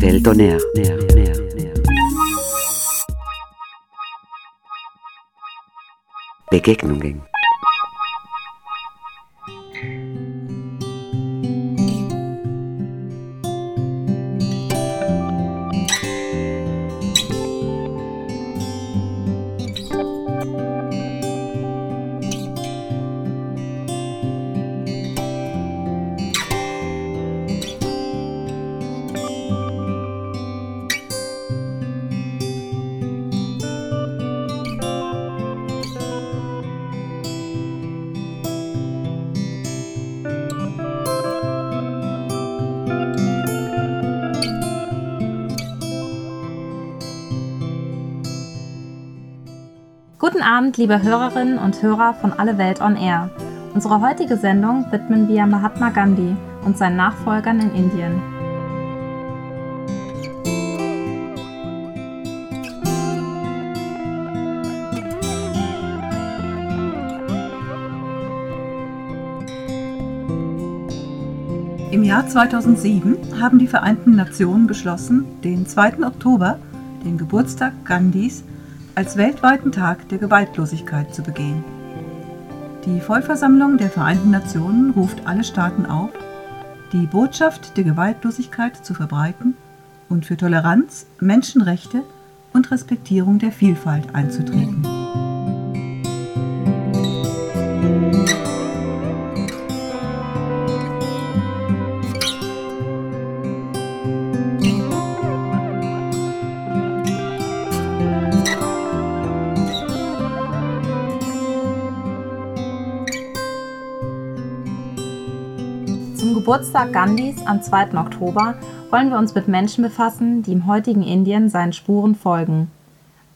Welt on. Begegnungen. Guten Abend, liebe Hörerinnen und Hörer von Alle Welt on Air. Unsere heutige Sendung widmen wir Mahatma Gandhi und seinen Nachfolgern in Indien. Im Jahr 2007 haben die Vereinten Nationen beschlossen, den 2. Oktober, den Geburtstag Gandhis, als weltweiten Tag der Gewaltlosigkeit zu begehen. Die Vollversammlung der Vereinten Nationen ruft alle Staaten auf, die Botschaft der Gewaltlosigkeit zu verbreiten und für Toleranz, Menschenrechte und Respektierung der Vielfalt einzutreten. Geburtstag Gandhis am 2. Oktober wollen wir uns mit Menschen befassen, die im heutigen Indien seinen Spuren folgen.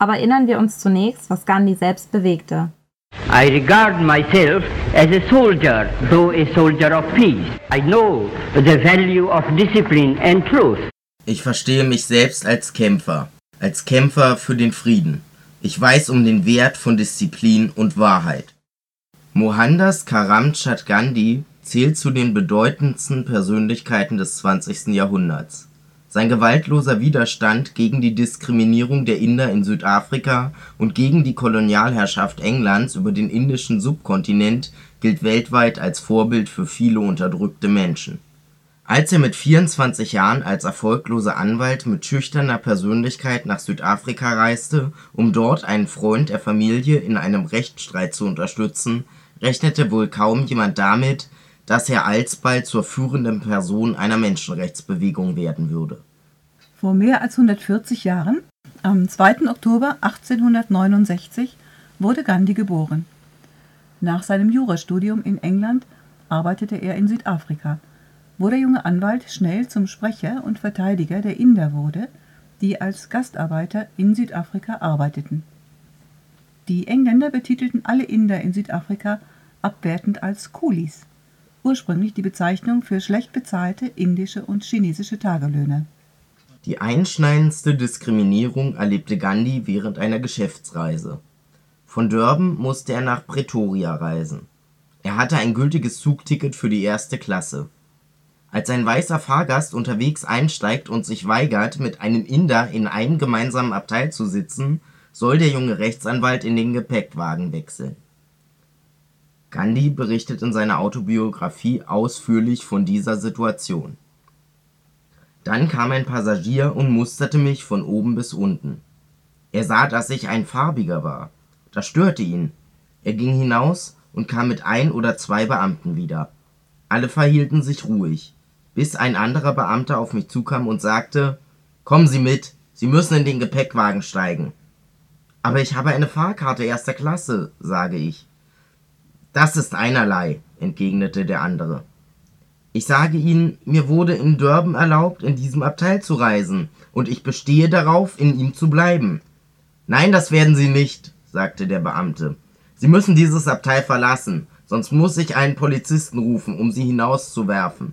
Aber erinnern wir uns zunächst, was Gandhi selbst bewegte. I regard myself as a soldier, though a soldier of peace. I know the value of discipline and truth. Ich verstehe mich selbst als Kämpfer, als Kämpfer für den Frieden. Ich weiß um den Wert von Disziplin und Wahrheit. Mohandas Karamchand Gandhi zählt zu den bedeutendsten Persönlichkeiten des 20. Jahrhunderts. Sein gewaltloser Widerstand gegen die Diskriminierung der Inder in Südafrika und gegen die Kolonialherrschaft Englands über den indischen Subkontinent gilt weltweit als Vorbild für viele unterdrückte Menschen. Als er mit 24 Jahren als erfolgloser Anwalt mit schüchterner Persönlichkeit nach Südafrika reiste, um dort einen Freund der Familie in einem Rechtsstreit zu unterstützen, rechnete wohl kaum jemand damit, dass er alsbald zur führenden Person einer Menschenrechtsbewegung werden würde. Vor mehr als 140 Jahren, am 2. Oktober 1869, wurde Gandhi geboren. Nach seinem Jurastudium in England arbeitete er in Südafrika, wo der junge Anwalt schnell zum Sprecher und Verteidiger der Inder wurde, die als Gastarbeiter in Südafrika arbeiteten. Die Engländer betitelten alle Inder in Südafrika abwertend als Coolies, ursprünglich die Bezeichnung für schlecht bezahlte indische und chinesische Tagelöhner. Die einschneidendste Diskriminierung erlebte Gandhi während einer Geschäftsreise. Von Durban musste er nach Pretoria reisen. Er hatte ein gültiges Zugticket für die erste Klasse. Als ein weißer Fahrgast unterwegs einsteigt und sich weigert, mit einem Inder in einem gemeinsamen Abteil zu sitzen, soll der junge Rechtsanwalt in den Gepäckwagen wechseln. Gandhi berichtet in seiner Autobiographie ausführlich von dieser Situation. Dann kam ein Passagier und musterte mich von oben bis unten. Er sah, dass ich ein Farbiger war. Das störte ihn. Er ging hinaus und kam mit ein oder zwei Beamten wieder. Alle verhielten sich ruhig, bis ein anderer Beamter auf mich zukam und sagte Kommen Sie mit, Sie müssen in den Gepäckwagen steigen. Aber ich habe eine Fahrkarte erster Klasse, sage ich. Das ist einerlei, entgegnete der andere. Ich sage Ihnen, mir wurde in Durban erlaubt, in diesem Abteil zu reisen, und ich bestehe darauf, in ihm zu bleiben. Nein, das werden Sie nicht, sagte der Beamte. Sie müssen dieses Abteil verlassen, sonst muss ich einen Polizisten rufen, um Sie hinauszuwerfen.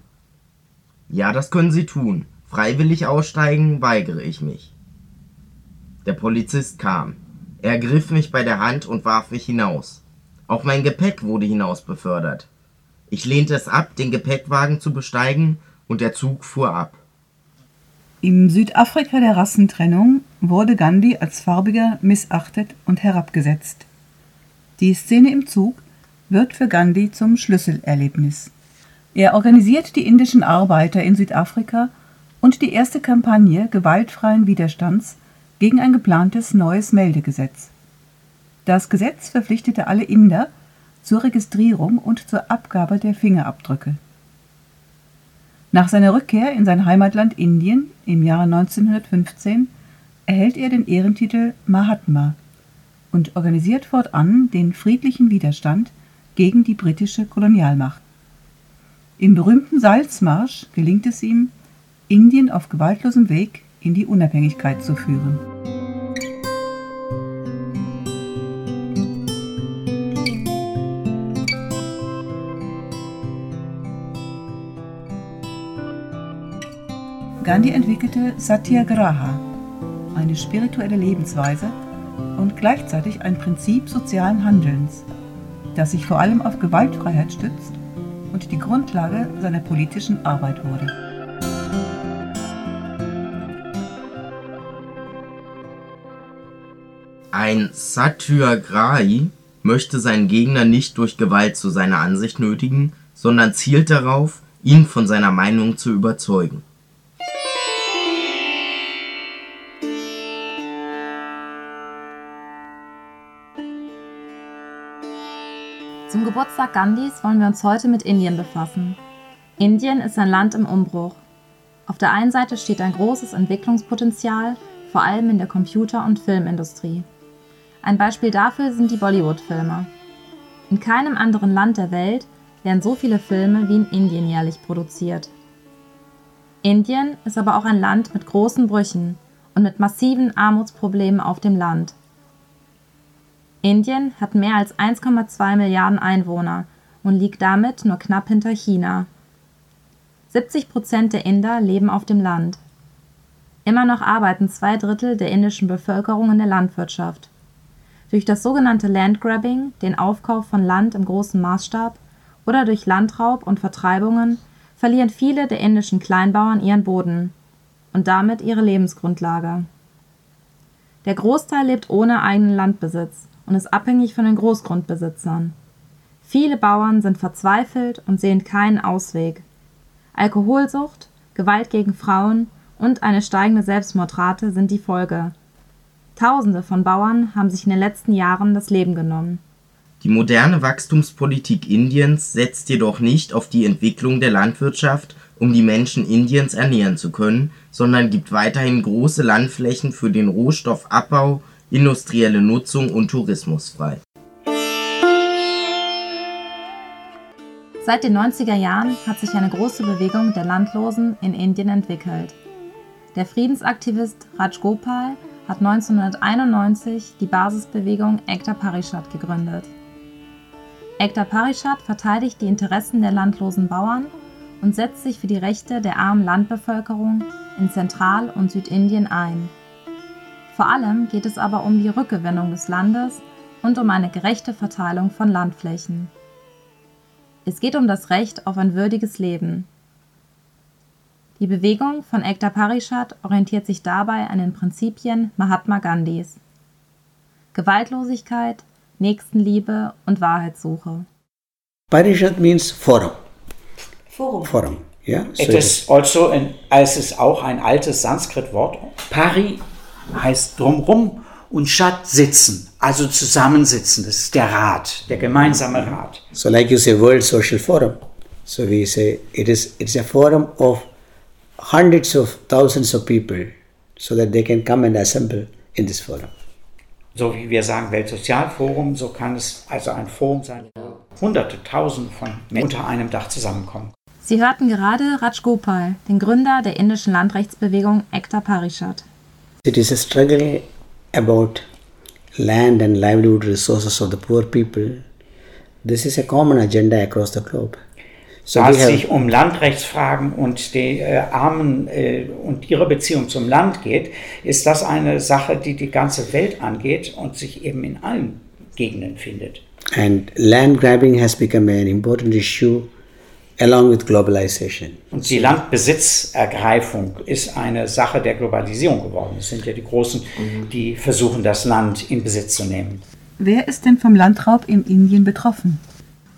Ja, das können Sie tun. Freiwillig aussteigen weigere ich mich. Der Polizist kam. Er ergriff mich bei der Hand und warf mich hinaus. Auch mein Gepäck wurde hinaus befördert. Ich lehnte es ab, den Gepäckwagen zu besteigen, und der Zug fuhr ab. Im Südafrika der Rassentrennung wurde Gandhi als Farbiger missachtet und herabgesetzt. Die Szene im Zug wird für Gandhi zum Schlüsselerlebnis. Er organisiert die indischen Arbeiter in Südafrika und die erste Kampagne gewaltfreien Widerstands gegen ein geplantes neues Meldegesetz. Das Gesetz verpflichtete alle Inder zur Registrierung und zur Abgabe der Fingerabdrücke. Nach seiner Rückkehr in sein Heimatland Indien im Jahre 1915 erhält er den Ehrentitel Mahatma und organisiert fortan den friedlichen Widerstand gegen die britische Kolonialmacht. Im berühmten Salzmarsch gelingt es ihm, Indien auf gewaltlosem Weg in die Unabhängigkeit zu führen. Gandhi entwickelte Satyagraha, eine spirituelle Lebensweise und gleichzeitig ein Prinzip sozialen Handelns, das sich vor allem auf Gewaltfreiheit stützt und die Grundlage seiner politischen Arbeit wurde. Ein Satyagrahi möchte seinen Gegner nicht durch Gewalt zu seiner Ansicht nötigen, sondern zielt darauf, ihn von seiner Meinung zu überzeugen. Zum Geburtstag Gandhis wollen wir uns heute mit Indien befassen. Indien ist ein Land im Umbruch. Auf der einen Seite steht ein großes Entwicklungspotenzial, vor allem in der Computer- und Filmindustrie. Ein Beispiel dafür sind die Bollywood-Filme. In keinem anderen Land der Welt werden so viele Filme wie in Indien jährlich produziert. Indien ist aber auch ein Land mit großen Brüchen und mit massiven Armutsproblemen auf dem Land. Indien hat mehr als 1,2 Milliarden Einwohner und liegt damit nur knapp hinter China. 70 Prozent der Inder leben auf dem Land. Immer noch arbeiten zwei Drittel der indischen Bevölkerung in der Landwirtschaft. Durch das sogenannte Landgrabbing, den Aufkauf von Land im großen Maßstab, oder durch Landraub und Vertreibungen verlieren viele der indischen Kleinbauern ihren Boden und damit ihre Lebensgrundlage. Der Großteil lebt ohne eigenen Landbesitz und ist abhängig von den Großgrundbesitzern. Viele Bauern sind verzweifelt und sehen keinen Ausweg. Alkoholsucht, Gewalt gegen Frauen und eine steigende Selbstmordrate sind die Folge. Tausende von Bauern haben sich in den letzten Jahren das Leben genommen. Die moderne Wachstumspolitik Indiens setzt jedoch nicht auf die Entwicklung der Landwirtschaft, um die Menschen Indiens ernähren zu können, sondern gibt weiterhin große Landflächen für den Rohstoffabbau industrielle Nutzung und Tourismus frei. Seit den 90er Jahren hat sich eine große Bewegung der Landlosen in Indien entwickelt. Der Friedensaktivist Raj Gopal hat 1991 die Basisbewegung Ekta Parishad gegründet. Ekta Parishad verteidigt die Interessen der landlosen Bauern und setzt sich für die Rechte der armen Landbevölkerung in Zentral- und Südindien ein. Vor allem geht es aber um die Rückgewinnung des Landes und um eine gerechte Verteilung von Landflächen. Es geht um das Recht auf ein würdiges Leben. Die Bewegung von Ekta Parishad orientiert sich dabei an den Prinzipien Mahatma Gandhis. Gewaltlosigkeit, Nächstenliebe und Wahrheitssuche. Parishad means forum. Forum. Forum, yeah. So it is also, an, es ist auch ein altes Sanskrit-Wort. Pari heißt drumrum und Shat sitzen, also zusammensitzen. Das ist der Rat, der gemeinsame Rat. So like you say World Social Forum. So we say it is it's a forum of hundreds of thousands of people so that they can come and assemble in this forum. So wie wir sagen Weltsozialforum, so kann es also ein Forum sein, wo hunderte, tausende von Menschen unter einem Dach zusammenkommen. Sie hörten gerade Raj Gopal, den Gründer der indischen Landrechtsbewegung Ekta Parishad. It is a struggle about land and livelihood resources of the poor people. This is a common agenda across the globe. So da es sich um Landrechtsfragen und die äh, Armen äh, und ihre Beziehung zum Land geht, ist das eine Sache, die die ganze Welt angeht und sich eben in allen Gegenden findet. And land grabbing has become an important issue along with globalization. Und die Landbesitzergreifung ist eine Sache der Globalisierung geworden. Es sind ja die Großen, die versuchen, das Land in Besitz zu nehmen. Wer ist denn vom Landraub in Indien betroffen?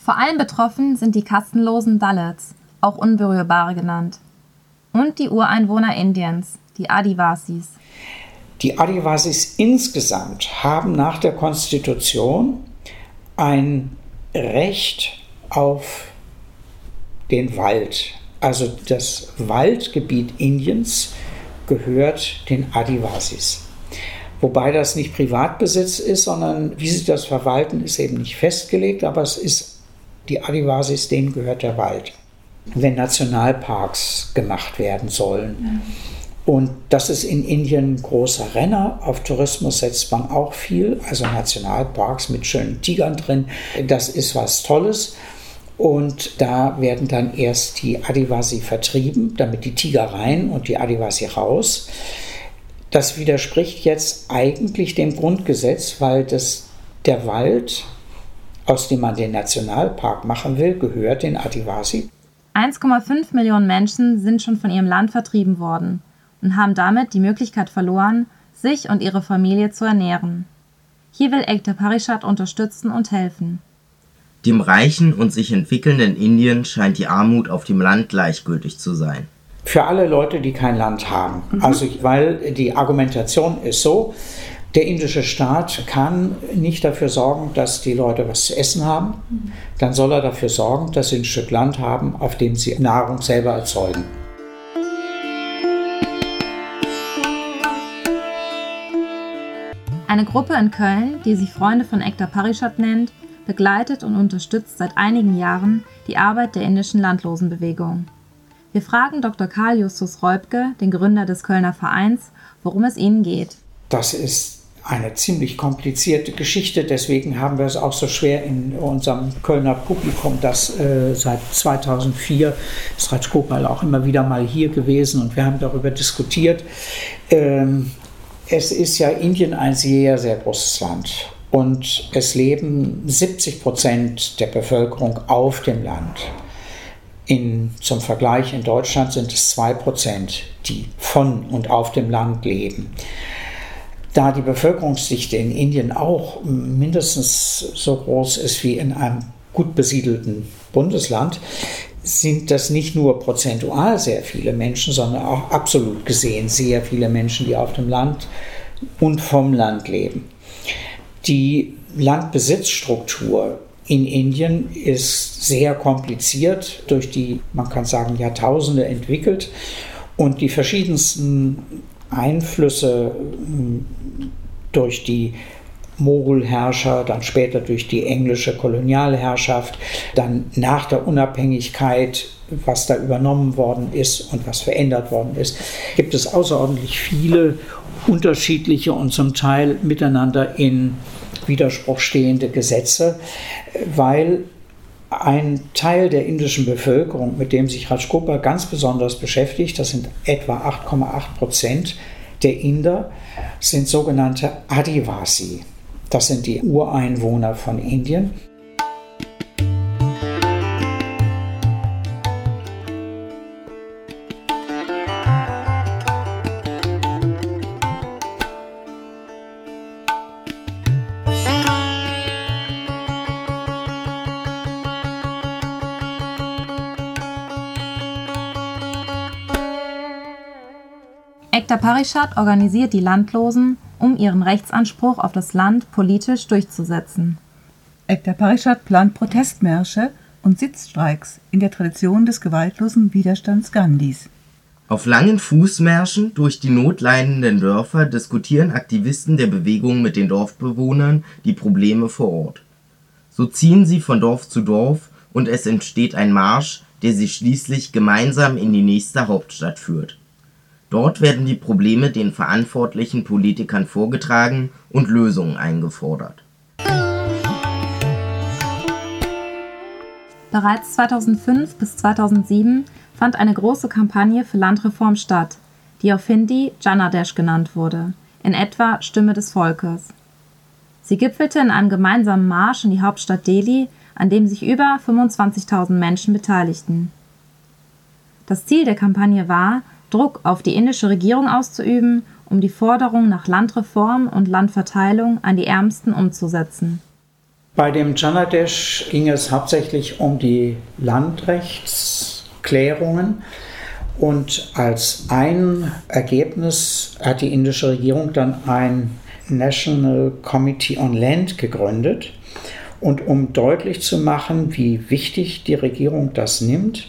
Vor allem betroffen sind die kastenlosen Dalits, auch Unberührbare genannt. Und die Ureinwohner Indiens, die Adivasis. Die Adivasis insgesamt haben nach der Konstitution ein Recht auf den Wald. Also das Waldgebiet Indiens gehört den Adivasis. Wobei das nicht Privatbesitz ist, sondern wie sie das verwalten, ist eben nicht festgelegt, aber es ist die Adivasis, denen gehört der Wald. Wenn Nationalparks gemacht werden sollen. Und das ist in Indien ein großer Renner. Auf Tourismus setzt man auch viel, also Nationalparks mit schönen Tigern drin. Das ist was Tolles. Und da werden dann erst die Adivasi vertrieben, damit die Tiger rein und die Adivasi raus. Das widerspricht jetzt eigentlich dem Grundgesetz, weil das, der Wald, aus dem man den Nationalpark machen will, gehört den Adivasi. 1,5 Millionen Menschen sind schon von ihrem Land vertrieben worden und haben damit die Möglichkeit verloren, sich und ihre Familie zu ernähren. Hier will Ekta Parishad unterstützen und helfen. Dem reichen und sich entwickelnden Indien scheint die Armut auf dem Land gleichgültig zu sein. Für alle Leute, die kein Land haben. Also, weil die Argumentation ist so, der indische Staat kann nicht dafür sorgen, dass die Leute was zu essen haben. Dann soll er dafür sorgen, dass sie ein Stück Land haben, auf dem sie Nahrung selber erzeugen. Eine Gruppe in Köln, die sich Freunde von Ekta Parishad nennt, begleitet und unterstützt seit einigen Jahren die Arbeit der indischen Landlosenbewegung. Wir fragen Dr. Karl Justus Reubke, den Gründer des Kölner Vereins, worum es ihnen geht. Das ist eine ziemlich komplizierte Geschichte, deswegen haben wir es auch so schwer in unserem Kölner Publikum, das äh, seit 2004 ist Rajgopal auch immer wieder mal hier gewesen und wir haben darüber diskutiert. Ähm, es ist ja Indien ein sehr, sehr großes Land und es leben 70 Prozent der Bevölkerung auf dem Land. In, zum Vergleich in Deutschland sind es 2 Prozent, die von und auf dem Land leben. Da die Bevölkerungsdichte in Indien auch mindestens so groß ist wie in einem gut besiedelten Bundesland, sind das nicht nur prozentual sehr viele Menschen, sondern auch absolut gesehen sehr viele Menschen, die auf dem Land und vom Land leben. Die Landbesitzstruktur in Indien ist sehr kompliziert durch die, man kann sagen, Jahrtausende entwickelt. Und die verschiedensten Einflüsse hm, durch die Mogulherrscher, dann später durch die englische Kolonialherrschaft, dann nach der Unabhängigkeit, was da übernommen worden ist und was verändert worden ist, gibt es außerordentlich viele unterschiedliche und zum Teil miteinander in Widerspruch stehende Gesetze, weil ein Teil der indischen Bevölkerung, mit dem sich Rajgopal ganz besonders beschäftigt, das sind etwa 8,8 Prozent der Inder, sind sogenannte Adivasi. Das sind die Ureinwohner von Indien. Ekta Parishad organisiert die Landlosen, um ihren Rechtsanspruch auf das Land politisch durchzusetzen. Ekta Parishad plant Protestmärsche und Sitzstreiks in der Tradition des gewaltlosen Widerstands Gandhis. Auf langen Fußmärschen durch die notleidenden Dörfer diskutieren Aktivisten der Bewegung mit den Dorfbewohnern die Probleme vor Ort. So ziehen sie von Dorf zu Dorf und es entsteht ein Marsch, der sie schließlich gemeinsam in die nächste Hauptstadt führt. Dort werden die Probleme den verantwortlichen Politikern vorgetragen und Lösungen eingefordert. Bereits 2005 bis 2007 fand eine große Kampagne für Landreform statt, die auf Hindi Janadesh genannt wurde, in etwa Stimme des Volkes. Sie gipfelte in einem gemeinsamen Marsch in die Hauptstadt Delhi, an dem sich über 25.000 Menschen beteiligten. Das Ziel der Kampagne war, Druck auf die indische Regierung auszuüben, um die Forderung nach Landreform und Landverteilung an die Ärmsten umzusetzen. Bei dem Janadesh ging es hauptsächlich um die Landrechtsklärungen. Und als ein Ergebnis hat die indische Regierung dann ein National Committee on Land gegründet. Und um deutlich zu machen, wie wichtig die Regierung das nimmt,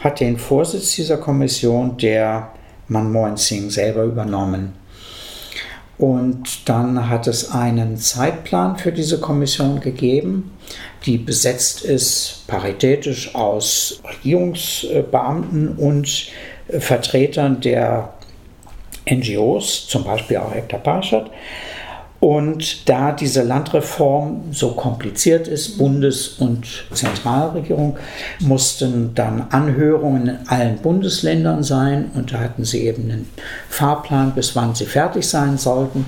hat den Vorsitz dieser Kommission der Manmohan Singh selber übernommen. Und dann hat es einen Zeitplan für diese Kommission gegeben, die besetzt ist paritätisch aus Regierungsbeamten und Vertretern der NGOs, zum Beispiel auch Hector Parshad. Und da diese Landreform so kompliziert ist, Bundes- und Zentralregierung, mussten dann Anhörungen in allen Bundesländern sein und da hatten sie eben einen Fahrplan, bis wann sie fertig sein sollten.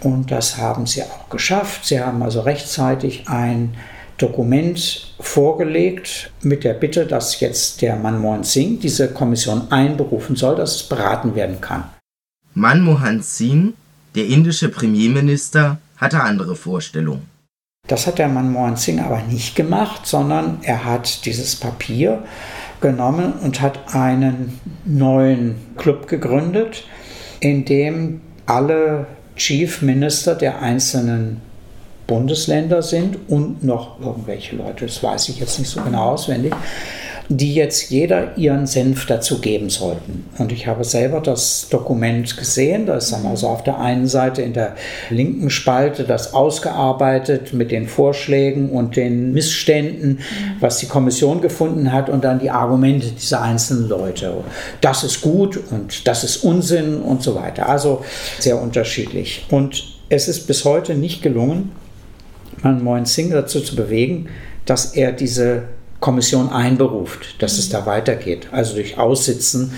Und das haben sie auch geschafft. Sie haben also rechtzeitig ein Dokument vorgelegt mit der Bitte, dass jetzt der Manmohan Singh diese Kommission einberufen soll, dass es beraten werden kann. Manmohan Singh der indische Premierminister hatte andere Vorstellungen. Das hat der Manmohan Singh aber nicht gemacht, sondern er hat dieses Papier genommen und hat einen neuen Club gegründet, in dem alle Chief Minister der einzelnen Bundesländer sind und noch irgendwelche Leute, das weiß ich jetzt nicht so genau auswendig, die jetzt jeder ihren Senf dazu geben sollten. Und ich habe selber das Dokument gesehen. Da ist dann also auf der einen Seite in der linken Spalte das ausgearbeitet mit den Vorschlägen und den Missständen, was die Kommission gefunden hat und dann die Argumente dieser einzelnen Leute. Das ist gut und das ist Unsinn und so weiter. Also sehr unterschiedlich. Und es ist bis heute nicht gelungen, Manmohan Singh dazu zu bewegen, dass er diese Kommission einberuft, dass es da weitergeht. Also durch Aussitzen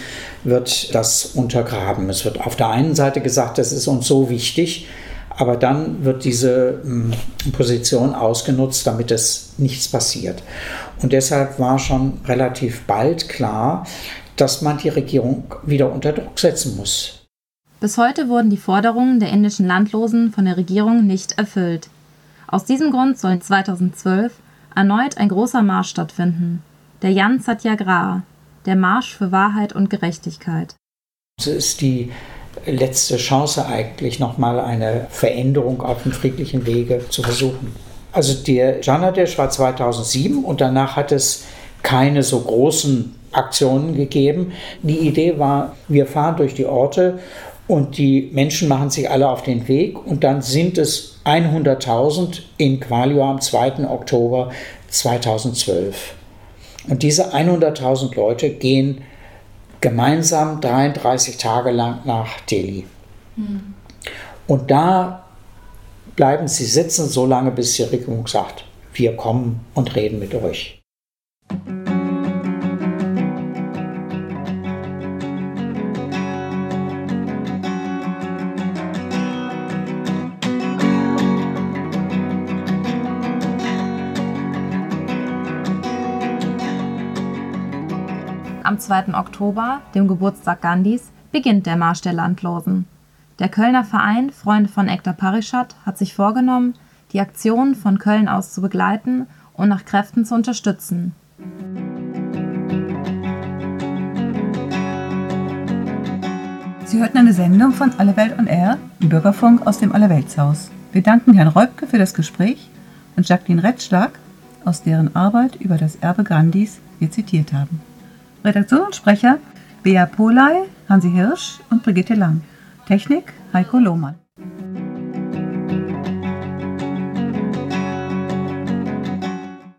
wird das untergraben. Es wird auf der einen Seite gesagt, das ist uns so wichtig, aber dann wird diese hm, Position ausgenutzt, damit es nichts passiert. Und deshalb war schon relativ bald klar, dass man die Regierung wieder unter Druck setzen muss. Bis heute wurden die Forderungen der indischen Landlosen von der Regierung nicht erfüllt. Aus diesem Grund sollen 2012 erneut ein großer Marsch stattfinden, der Jan Satyagraha, der Marsch für Wahrheit und Gerechtigkeit. Es ist die letzte Chance eigentlich, nochmal eine Veränderung auf dem friedlichen Wege zu versuchen. Also der Janadesh war 2007 und danach hat es keine so großen Aktionen gegeben. Die Idee war, wir fahren durch die Orte und die Menschen machen sich alle auf den Weg und dann sind es 100.000 in Qualio am 2. Oktober 2012. Und diese 100.000 Leute gehen gemeinsam 33 Tage lang nach Delhi. Mhm. Und da bleiben sie sitzen, so lange, bis die Regierung sagt, wir kommen und reden mit euch. 2. Oktober, dem Geburtstag Gandhis, beginnt der Marsch der Landlosen. Der Kölner Verein Freunde von Ekta Parishad hat sich vorgenommen, die Aktion von Köln aus zu begleiten und nach Kräften zu unterstützen. Sie hörten eine Sendung von Alle Welt on Air, im Bürgerfunk aus dem Allerweltshaus. Wir danken Herrn Reubke für das Gespräch und Jacqueline Rettschlag, aus deren Arbeit über das Erbe Gandhis wir zitiert haben. Redaktion und Sprecher Bea Polay, Hansi Hirsch und Brigitte Lang. Technik Heiko Lohmann.